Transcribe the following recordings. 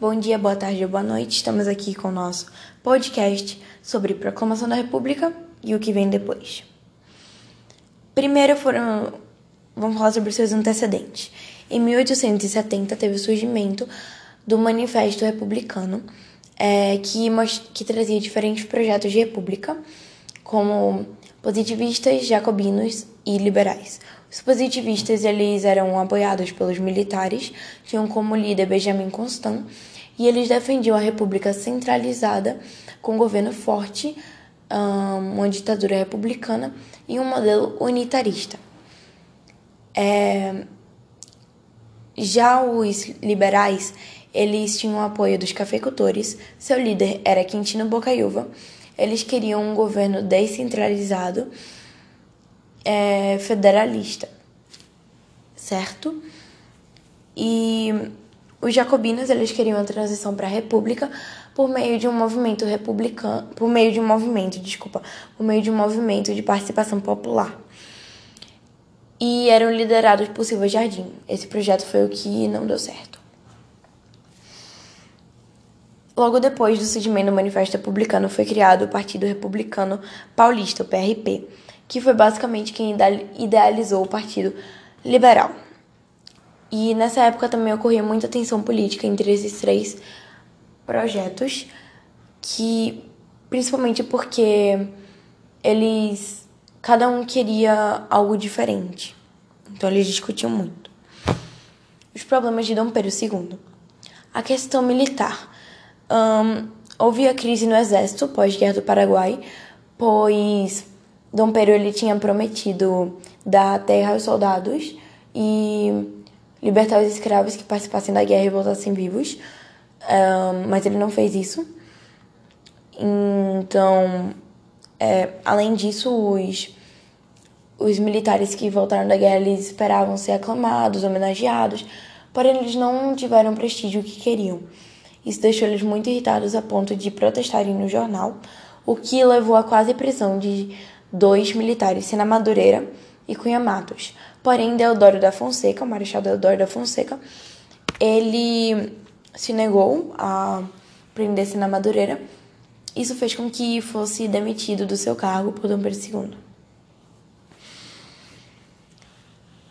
Bom dia, boa tarde ou boa noite. Estamos aqui com o nosso podcast sobre Proclamação da República e o que vem depois. Primeiro foram. Vamos falar sobre seus antecedentes. Em 1870 teve o surgimento do Manifesto Republicano, é, que, que trazia diferentes projetos de república, como positivistas, jacobinos e liberais. Os positivistas eles eram apoiados pelos militares, tinham como líder Benjamin Constant, e eles defendiam a república centralizada com um governo forte, uma ditadura republicana e um modelo unitarista. É... Já os liberais, eles tinham o apoio dos cafeicultores, seu líder era Quintino Bocaiúva, eles queriam um governo descentralizado, é, federalista, certo? E os jacobinos eles queriam a transição para a república por meio de um movimento republicano, por meio de um movimento, desculpa, por meio de um movimento de participação popular. E eram liderados por Silva Jardim. Esse projeto foi o que não deu certo. Logo depois do surgimento do Manifesto Republicano foi criado o Partido Republicano Paulista, o PRP, que foi basicamente quem idealizou o Partido Liberal. E nessa época também ocorria muita tensão política entre esses três projetos, que principalmente porque eles cada um queria algo diferente. Então eles discutiam muito. Os problemas de Dom Pedro II. A questão militar. Um, houve a crise no exército pós-guerra do Paraguai, pois Dom Pedro ele tinha prometido dar terra aos soldados e libertar os escravos que participassem da guerra e voltassem vivos, um, mas ele não fez isso. Então, é, além disso, os, os militares que voltaram da guerra eles esperavam ser aclamados, homenageados, porém eles não tiveram o prestígio que queriam. Isso deixou eles muito irritados a ponto de protestarem no jornal, o que levou à quase prisão de dois militares, Sena Madureira e Cunha Matos. Porém, Deodoro da Fonseca, o Marechal Deodoro da Fonseca, ele se negou a prender-se na Madureira. Isso fez com que fosse demitido do seu cargo por Dom Pedro II.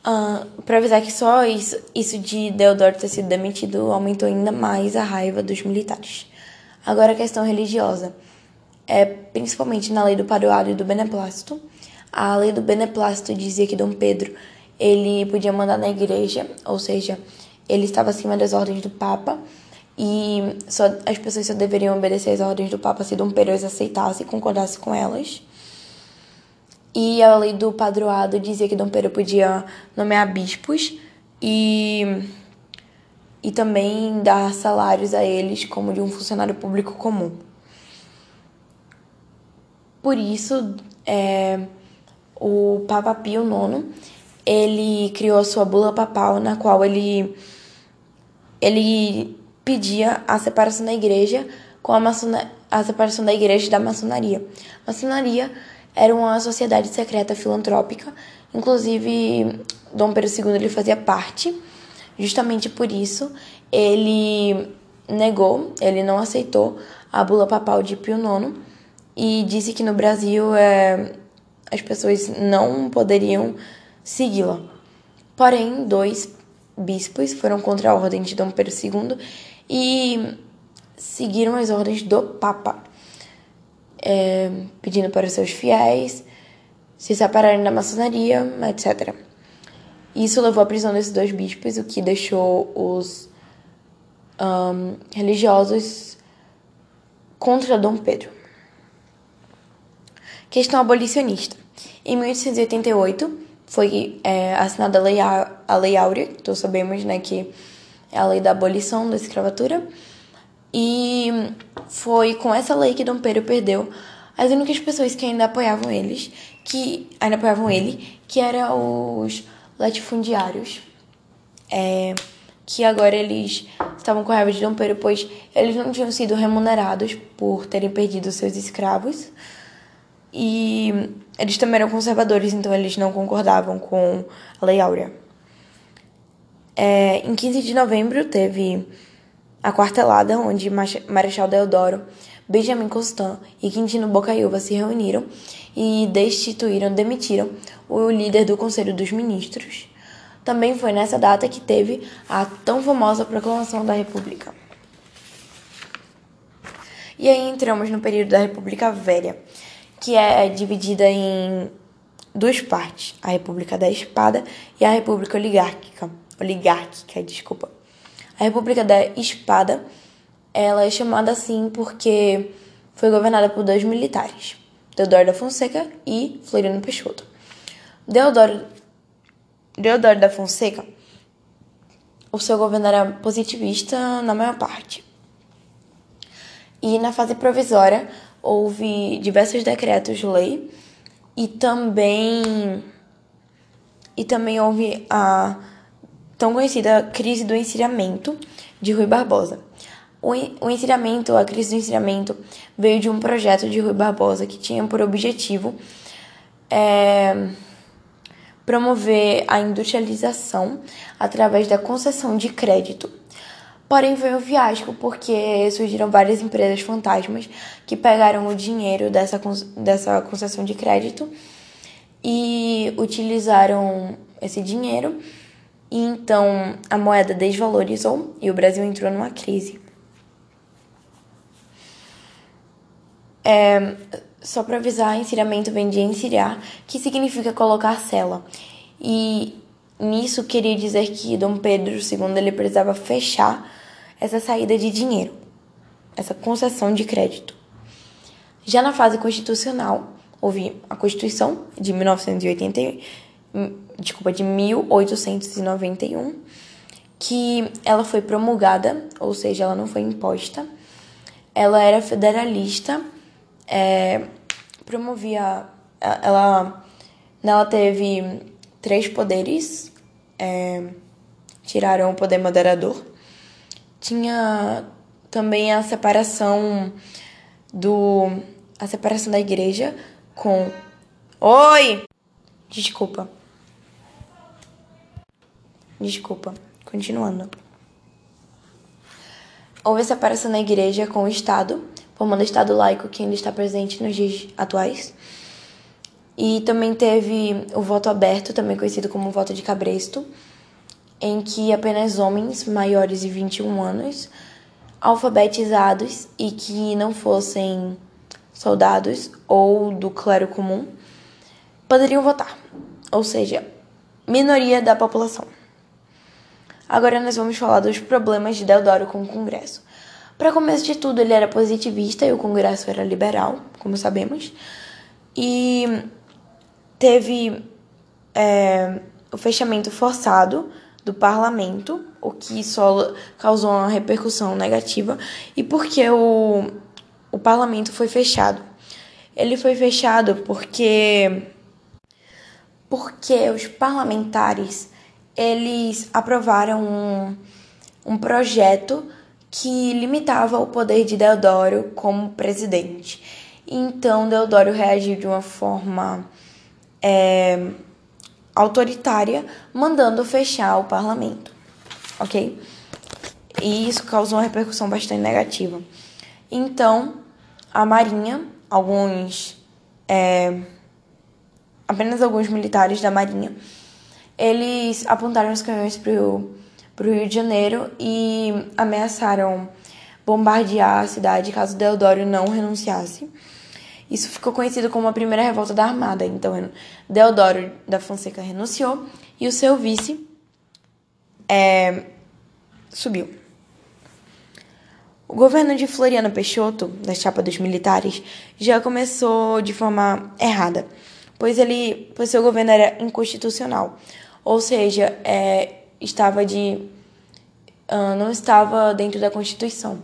Uh, para avisar que só isso, isso de Deodoro ter sido demitido aumentou ainda mais a raiva dos militares. Agora a questão religiosa. É, principalmente na lei do padroado e do beneplácito. A lei do beneplácito dizia que Dom Pedro ele podia mandar na igreja, ou seja, ele estava acima das ordens do Papa e só, as pessoas só deveriam obedecer às ordens do Papa se Dom Pedro as aceitasse e concordasse com elas. E a lei do padroado dizia que Dom Pedro podia nomear bispos e, e também dar salários a eles como de um funcionário público comum. Por isso, é, o Papa Pio IX ele criou a sua bula papal, na qual ele, ele pedia a separação da igreja com a, maçona, a separação da igreja da maçonaria. A maçonaria era uma sociedade secreta filantrópica, inclusive Dom Pedro II ele fazia parte. Justamente por isso, ele negou, ele não aceitou a bula papal de Pio IX e disse que no Brasil é, as pessoas não poderiam segui-la. Porém, dois bispos foram contra a ordem de Dom Pedro II e seguiram as ordens do Papa, é, pedindo para os seus fiéis se separarem da maçonaria, etc. Isso levou à prisão desses dois bispos, o que deixou os um, religiosos contra Dom Pedro. Questão abolicionista. Em 1888, foi é, assinada a lei, a lei Áurea, que todos sabemos né, que é a lei da abolição da escravatura. E foi com essa lei que Dom Pedro perdeu as únicas pessoas que ainda apoiavam eles, que ainda apoiavam ele, que eram os latifundiários. É, que agora eles estavam com raiva de Dom Pedro, pois eles não tinham sido remunerados por terem perdido seus escravos. E eles também eram conservadores, então eles não concordavam com a Lei Áurea. É, em 15 de novembro teve a quartelada, onde Marechal Deodoro, Benjamin Constant e Quintino Bocaiúva se reuniram e destituíram, demitiram o líder do Conselho dos Ministros. Também foi nessa data que teve a tão famosa proclamação da República. E aí entramos no período da República Velha, que é dividida em duas partes: a República da Espada e a República Oligárquica. Oligárquica, desculpa. A República da Espada, ela é chamada assim porque foi governada por dois militares, Deodoro da Fonseca e Floriano Peixoto. Deodoro, Deodoro da Fonseca, o seu governo era positivista na maior parte. E na fase provisória houve diversos decretos de lei e também e também houve a tão conhecida crise do encilhamento de Rui Barbosa. O, o a crise do encilhamento, veio de um projeto de Rui Barbosa que tinha por objetivo é, promover a industrialização através da concessão de crédito. Porém, foi um fiasco porque surgiram várias empresas fantasmas que pegaram o dinheiro dessa, dessa concessão de crédito e utilizaram esse dinheiro e então a moeda desvalorizou e o Brasil entrou numa crise. É, só para avisar, encilhamento vem de encilhar, que significa colocar cela. E nisso queria dizer que Dom Pedro II ele precisava fechar essa saída de dinheiro, essa concessão de crédito. Já na fase constitucional, houve a Constituição de 1980 desculpa, de 1891, que ela foi promulgada, ou seja, ela não foi imposta. Ela era federalista, é, promovia, ela, ela teve três poderes, é, tiraram o poder moderador. Tinha também a separação do a separação da igreja com Oi. Desculpa. Desculpa, continuando. Houve separação na igreja com o Estado, formando o Estado laico que ainda está presente nos dias atuais. E também teve o voto aberto, também conhecido como voto de cabresto, em que apenas homens maiores de 21 anos, alfabetizados e que não fossem soldados ou do clero comum, poderiam votar, ou seja, minoria da população. Agora nós vamos falar dos problemas de Deodoro com o Congresso. Para começo de tudo, ele era positivista e o Congresso era liberal, como sabemos. E teve é, o fechamento forçado do parlamento, o que só causou uma repercussão negativa. E por que o, o parlamento foi fechado? Ele foi fechado porque porque os parlamentares eles aprovaram um, um projeto que limitava o poder de Deodoro como presidente. Então, Deodoro reagiu de uma forma é, autoritária, mandando fechar o parlamento, ok? E isso causou uma repercussão bastante negativa. Então, a Marinha, alguns. É, apenas alguns militares da Marinha eles apontaram os canhões para o Rio de Janeiro e ameaçaram bombardear a cidade caso Deodoro não renunciasse. Isso ficou conhecido como a primeira revolta da Armada. Então, Deodoro da Fonseca renunciou e o seu vice é, subiu. O governo de Floriano Peixoto, da chapa dos militares, já começou de forma errada, pois ele, pois seu governo era inconstitucional ou seja, é, estava de uh, não estava dentro da Constituição,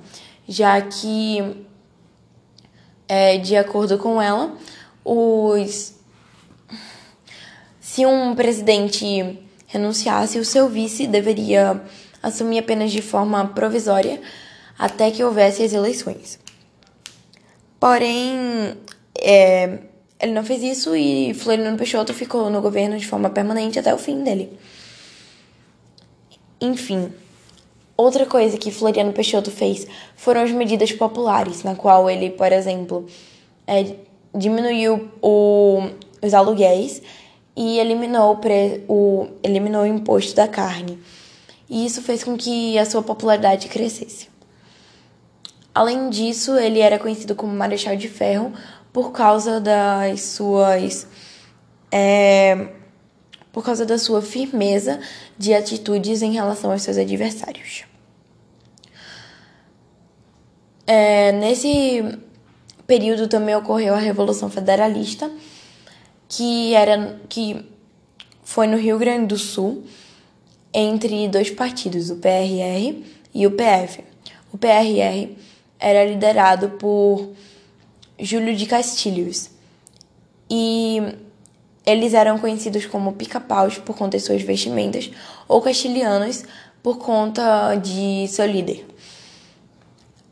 já que é, de acordo com ela, os se um presidente renunciasse, o seu vice deveria assumir apenas de forma provisória até que houvesse as eleições. Porém, é, ele não fez isso e Floriano Peixoto ficou no governo de forma permanente até o fim dele. Enfim, Outra coisa que Floriano Peixoto fez foram as medidas populares, na qual ele, por exemplo, é, diminuiu o, os aluguéis e eliminou o, pre, o, eliminou o imposto da carne. E isso fez com que a sua popularidade crescesse. Além disso, ele era conhecido como Marechal de Ferro por causa das suas. É, por causa da sua firmeza de atitudes em relação aos seus adversários. É, nesse período também ocorreu a Revolução Federalista, que era que foi no Rio Grande do Sul entre dois partidos, o PRR e o PF. O PRR era liderado por Júlio de Castilhos e eles eram conhecidos como pica-paus por conta de suas vestimentas ou castilhanos por conta de seu líder.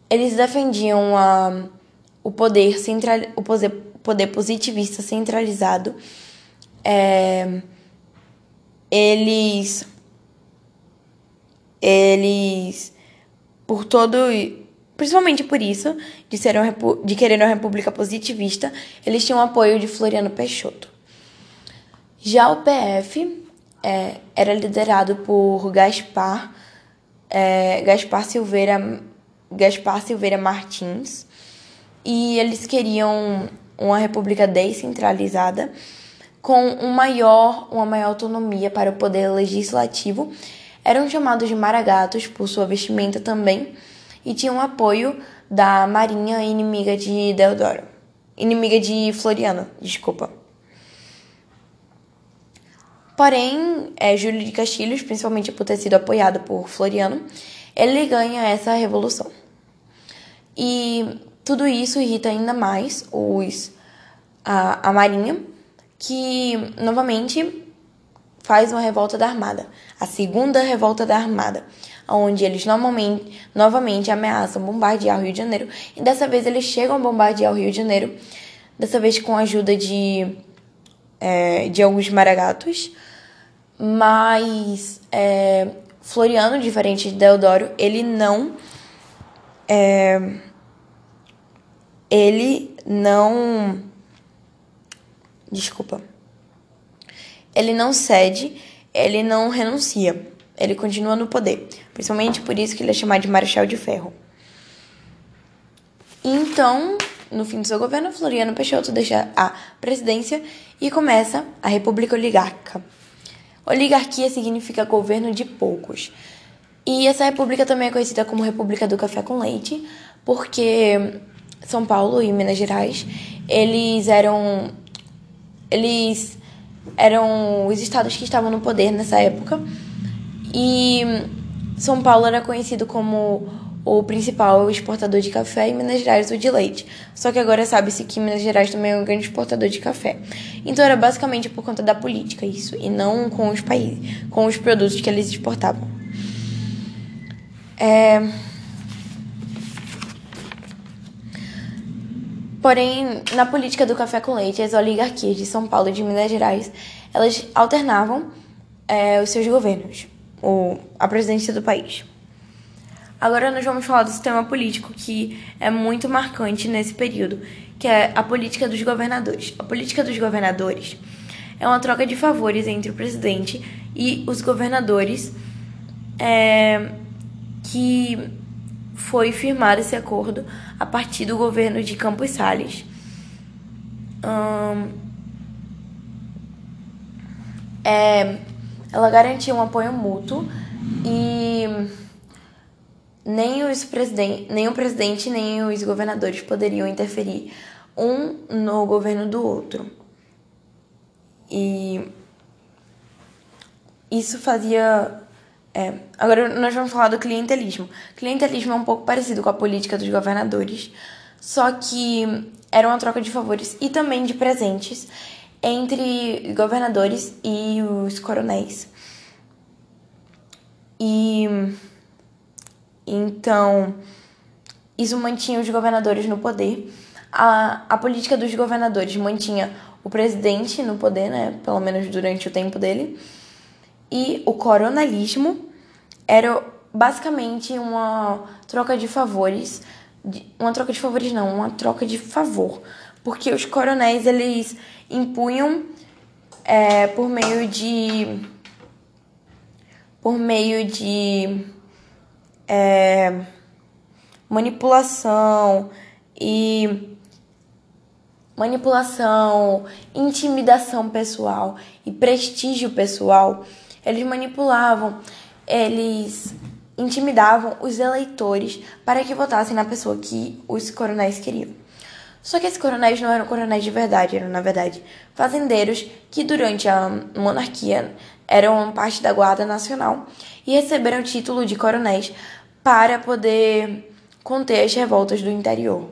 Eles defendiam a, o poder central, o poder, positivista centralizado. É, eles eles por todo principalmente por isso de ser um, de querer uma república positivista eles tinham apoio de Floriano Peixoto já o PF é, era liderado por Gaspar é, Gaspar Silveira Gaspar Silveira Martins e eles queriam uma república descentralizada com um maior, uma maior autonomia para o poder legislativo. Eram chamados de maragatos por sua vestimenta também e tinham apoio da marinha inimiga de Deodoro. Inimiga de Floriano, desculpa. Porém, é, Júlio de Castilhos, principalmente por ter sido apoiado por Floriano, ele ganha essa revolução. E tudo isso irrita ainda mais os, a, a Marinha, que novamente faz uma revolta da Armada, a segunda revolta da Armada, onde eles normalmente, novamente ameaçam bombardear o Rio de Janeiro, e dessa vez eles chegam a bombardear o Rio de Janeiro, dessa vez com a ajuda de, é, de alguns maragatos, mas é, Floriano, diferente de Deodoro, ele não. É, ele não. Desculpa. Ele não cede, ele não renuncia. Ele continua no poder. Principalmente por isso que ele é chamado de Marechal de Ferro. Então, no fim do seu governo, Floriano Peixoto deixa a presidência e começa a República Oligárquica. Oligarquia significa governo de poucos. E essa república também é conhecida como República do Café com Leite, porque São Paulo e Minas Gerais, eles eram eles eram os estados que estavam no poder nessa época. E São Paulo era conhecido como o principal exportador de café e Minas Gerais o de leite. Só que agora sabe-se que Minas Gerais também é um grande exportador de café. Então era basicamente por conta da política isso, e não com os países, com os produtos que eles exportavam. É... Porém, na política do café com leite, as oligarquias de São Paulo e de Minas Gerais, elas alternavam é, os seus governos, o, a presidência do país. Agora nós vamos falar do sistema político que é muito marcante nesse período, que é a política dos governadores. A política dos governadores é uma troca de favores entre o presidente e os governadores, é, que foi firmado esse acordo a partir do governo de Campos Salles. Hum, é, ela garantia um apoio mútuo e nem, os presidente, nem o presidente nem os governadores poderiam interferir um no governo do outro. E isso fazia. É, agora nós vamos falar do clientelismo. Clientelismo é um pouco parecido com a política dos governadores, só que era uma troca de favores e também de presentes entre governadores e os coronéis. E então, isso mantinha os governadores no poder. A, a política dos governadores mantinha o presidente no poder, né, pelo menos durante o tempo dele. E o coronelismo era basicamente uma troca de favores, uma troca de favores não, uma troca de favor, porque os coronéis eles impunham é, por meio de por meio de é, manipulação e manipulação, intimidação pessoal e prestígio pessoal, eles manipulavam, eles intimidavam os eleitores para que votassem na pessoa que os coronéis queriam. Só que esses coronéis não eram coronéis de verdade, eram, na verdade, fazendeiros que, durante a monarquia, eram parte da Guarda Nacional e receberam o título de coronéis para poder conter as revoltas do interior.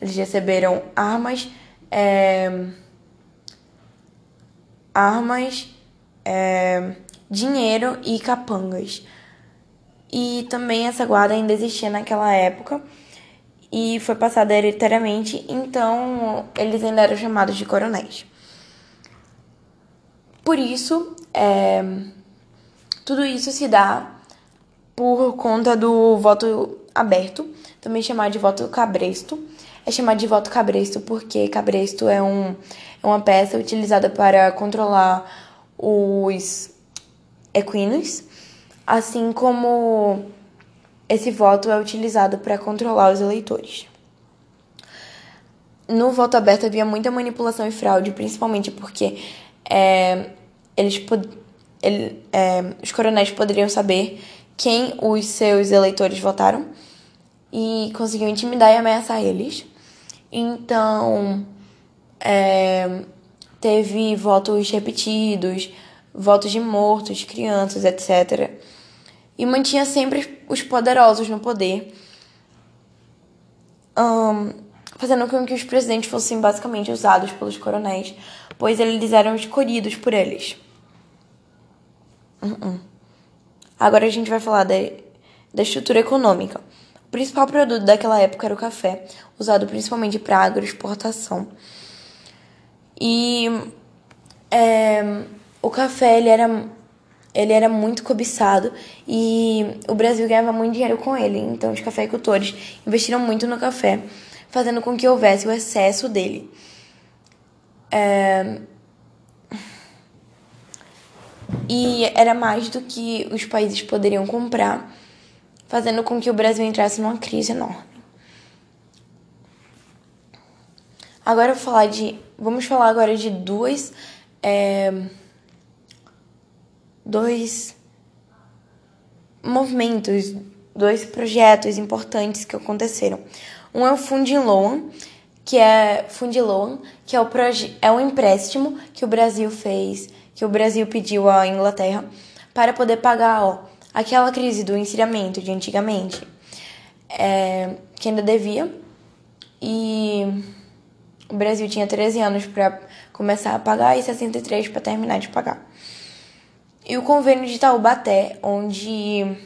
Eles receberam armas é, armas, é, dinheiro e capangas. E também essa guarda ainda existia naquela época e foi passada hereditariamente, então eles ainda eram chamados de coronéis. Por isso, é, tudo isso se dá por conta do voto aberto, também chamado de voto cabresto, é chamado de voto cabresto porque cabresto é, um, é uma peça utilizada para controlar os equinos, assim como esse voto é utilizado para controlar os eleitores. No voto aberto havia muita manipulação e fraude, principalmente porque é, eles ele, é, os coronéis poderiam saber quem os seus eleitores votaram e conseguiam intimidar e ameaçar eles. Então, é, teve votos repetidos, votos de mortos, crianças, etc. E mantinha sempre os poderosos no poder, um, fazendo com que os presidentes fossem basicamente usados pelos coronéis, pois eles eram escolhidos por eles. Uh -uh. Agora a gente vai falar da, da estrutura econômica. O principal produto daquela época era o café, usado principalmente para agroexportação. E é, o café ele era, ele era muito cobiçado e o Brasil ganhava muito dinheiro com ele. Então os cafeicultores investiram muito no café, fazendo com que houvesse o excesso dele. É, e era mais do que os países poderiam comprar fazendo com que o Brasil entrasse numa crise enorme. Agora vou falar de, vamos falar agora de duas, é, dois movimentos, dois projetos importantes que aconteceram. Um é o Fundiloan, que é Fundiloan, que é o é um empréstimo que o Brasil fez, que o Brasil pediu à Inglaterra para poder pagar, ó, aquela crise do encilhamento de antigamente, é, que ainda devia, e o Brasil tinha 13 anos para começar a pagar e 63 para terminar de pagar. E o convênio de Taubaté, onde,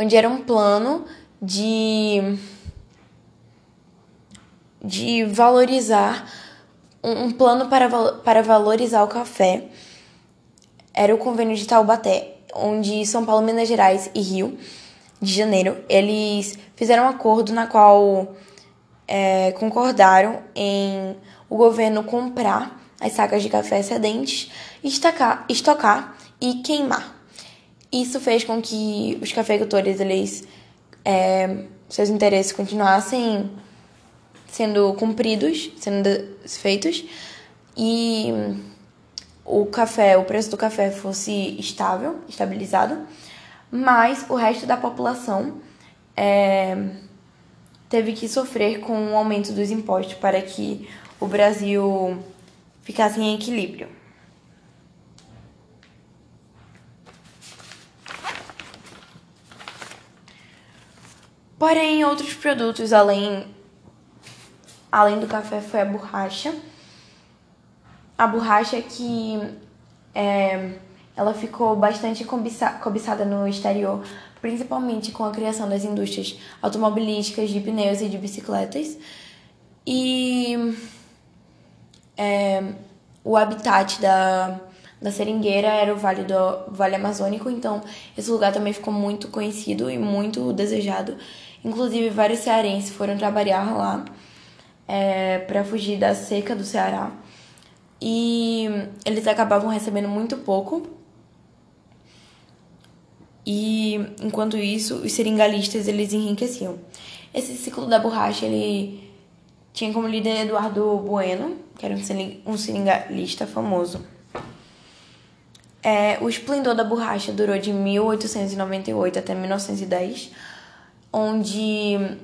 onde era um plano de, de valorizar, um plano para, para valorizar o café era o convênio de Taubaté, onde São Paulo, Minas Gerais e Rio de Janeiro, eles fizeram um acordo na qual é, concordaram em o governo comprar as sacas de café excedentes, estacar, estocar e queimar. Isso fez com que os cafeicultores, eles, é, seus interesses continuassem sendo cumpridos, sendo feitos, e o café, o preço do café fosse estável, estabilizado, mas o resto da população é, teve que sofrer com o aumento dos impostos para que o Brasil ficasse em equilíbrio. Porém, outros produtos além, além do café foi a borracha a borracha que é, ela ficou bastante cobiçada no exterior, principalmente com a criação das indústrias automobilísticas, de pneus e de bicicletas. E é, o habitat da, da seringueira era o Vale do Vale Amazônico, então esse lugar também ficou muito conhecido e muito desejado. Inclusive vários cearenses foram trabalhar lá é, para fugir da seca do Ceará e eles acabavam recebendo muito pouco. E enquanto isso, os seringalistas eles enriqueciam. Esse ciclo da borracha ele tinha como líder Eduardo Bueno, que era um seringalista famoso. É, o esplendor da borracha durou de 1898 até 1910, onde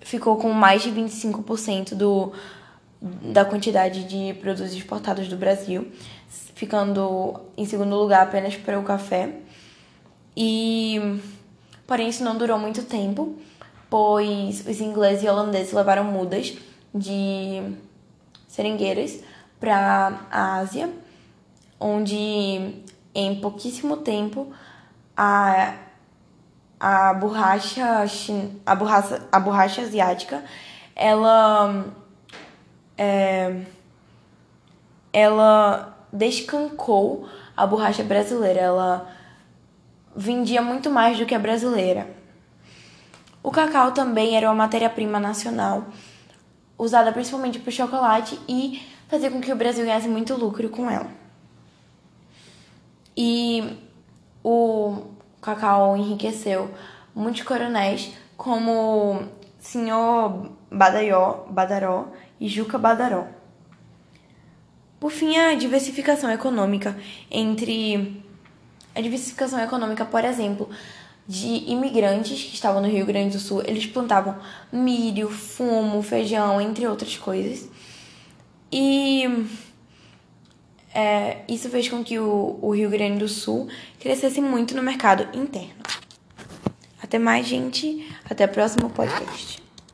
ficou com mais de 25% do, da quantidade de produtos exportados do Brasil, ficando em segundo lugar apenas para o café. E porém isso não durou muito tempo, pois os ingleses e holandeses levaram mudas de seringueiras para a Ásia, onde em pouquíssimo tempo a, a borracha a borracha a borracha asiática ela é, ela descancou a borracha brasileira ela vendia muito mais do que a brasileira o cacau também era uma matéria-prima nacional usada principalmente para o chocolate e fazia com que o Brasil ganhasse muito lucro com ela. E o cacau enriqueceu muitos coronéis, como Senhor Badaió, Badaró e Juca Badaró. Por fim, a diversificação econômica entre a diversificação econômica, por exemplo, de imigrantes que estavam no Rio Grande do Sul, eles plantavam milho, fumo, feijão, entre outras coisas. E é, isso fez com que o, o Rio Grande do Sul crescesse muito no mercado interno. Até mais, gente. Até o próximo podcast.